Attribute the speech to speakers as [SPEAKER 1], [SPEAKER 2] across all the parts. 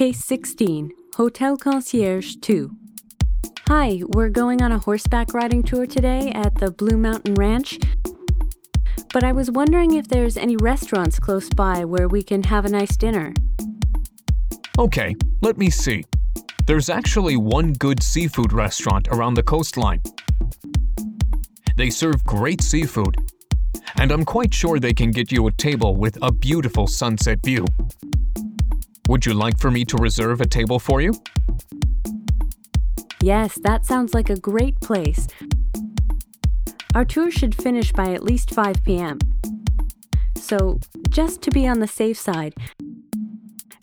[SPEAKER 1] Case 16, Hotel Concierge 2. Hi, we're going on a horseback riding tour today at the Blue Mountain Ranch. But I was wondering if there's any restaurants close by where we can have a nice dinner.
[SPEAKER 2] Okay, let me see. There's actually one good seafood restaurant around the coastline. They serve great seafood, and I'm quite sure they can get you a table with a beautiful sunset view. Would you like for me to reserve a table for you?
[SPEAKER 1] Yes, that sounds like a great place. Our tour should finish by at least 5 p.m. So, just to be on the safe side,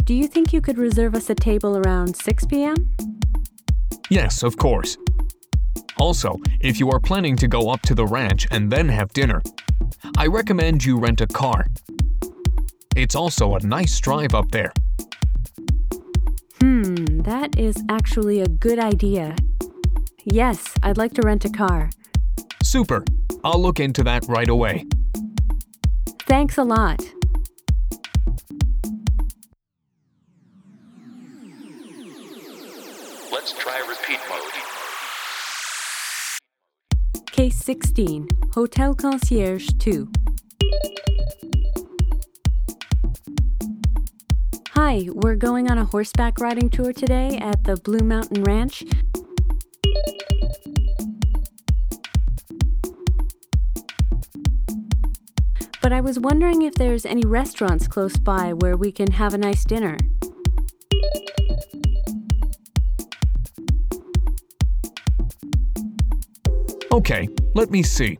[SPEAKER 1] do you think you could reserve us a table around 6 p.m.?
[SPEAKER 2] Yes, of course. Also, if you are planning to go up to the ranch and then have dinner, I recommend you rent a car. It's also a nice drive up there.
[SPEAKER 1] That is actually a good idea. Yes, I'd like to rent a car.
[SPEAKER 2] Super. I'll look into that right away.
[SPEAKER 1] Thanks a lot.
[SPEAKER 3] Let's try repeat mode.
[SPEAKER 1] Case 16, Hotel Concierge 2. Hi, we're going on a horseback riding tour today at the Blue Mountain Ranch. But I was wondering if there's any restaurants close by where we can have a nice dinner.
[SPEAKER 2] Okay, let me see.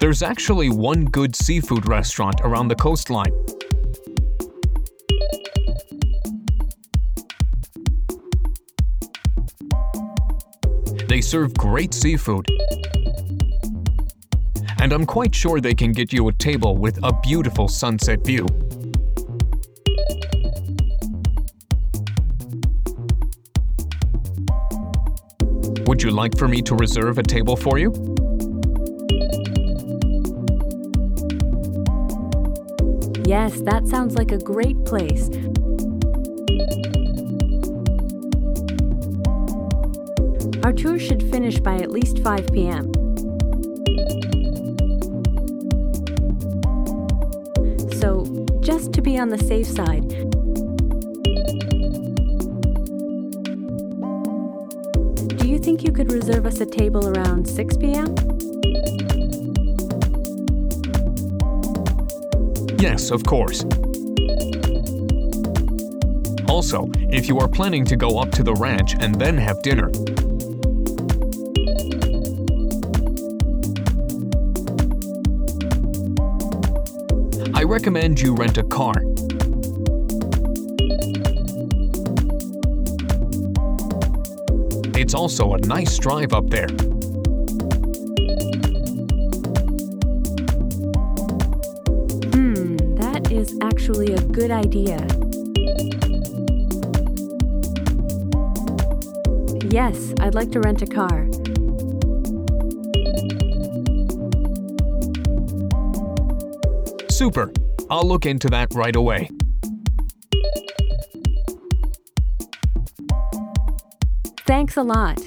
[SPEAKER 2] There's actually one good seafood restaurant around the coastline. They serve great seafood. And I'm quite sure they can get you a table with a beautiful sunset view. Would you like for me to reserve a table for you?
[SPEAKER 1] Yes, that sounds like a great place. Our tour should finish by at least 5 p.m. So, just to be on the safe side, do you think you could reserve us a table around 6 p.m.?
[SPEAKER 2] Yes, of course. Also, if you are planning to go up to the ranch and then have dinner, recommend you rent a car. It's also a nice drive up there.
[SPEAKER 1] Hmm, that is actually a good idea. Yes, I'd like to rent a car.
[SPEAKER 2] Super. I'll look into that right away.
[SPEAKER 1] Thanks a lot.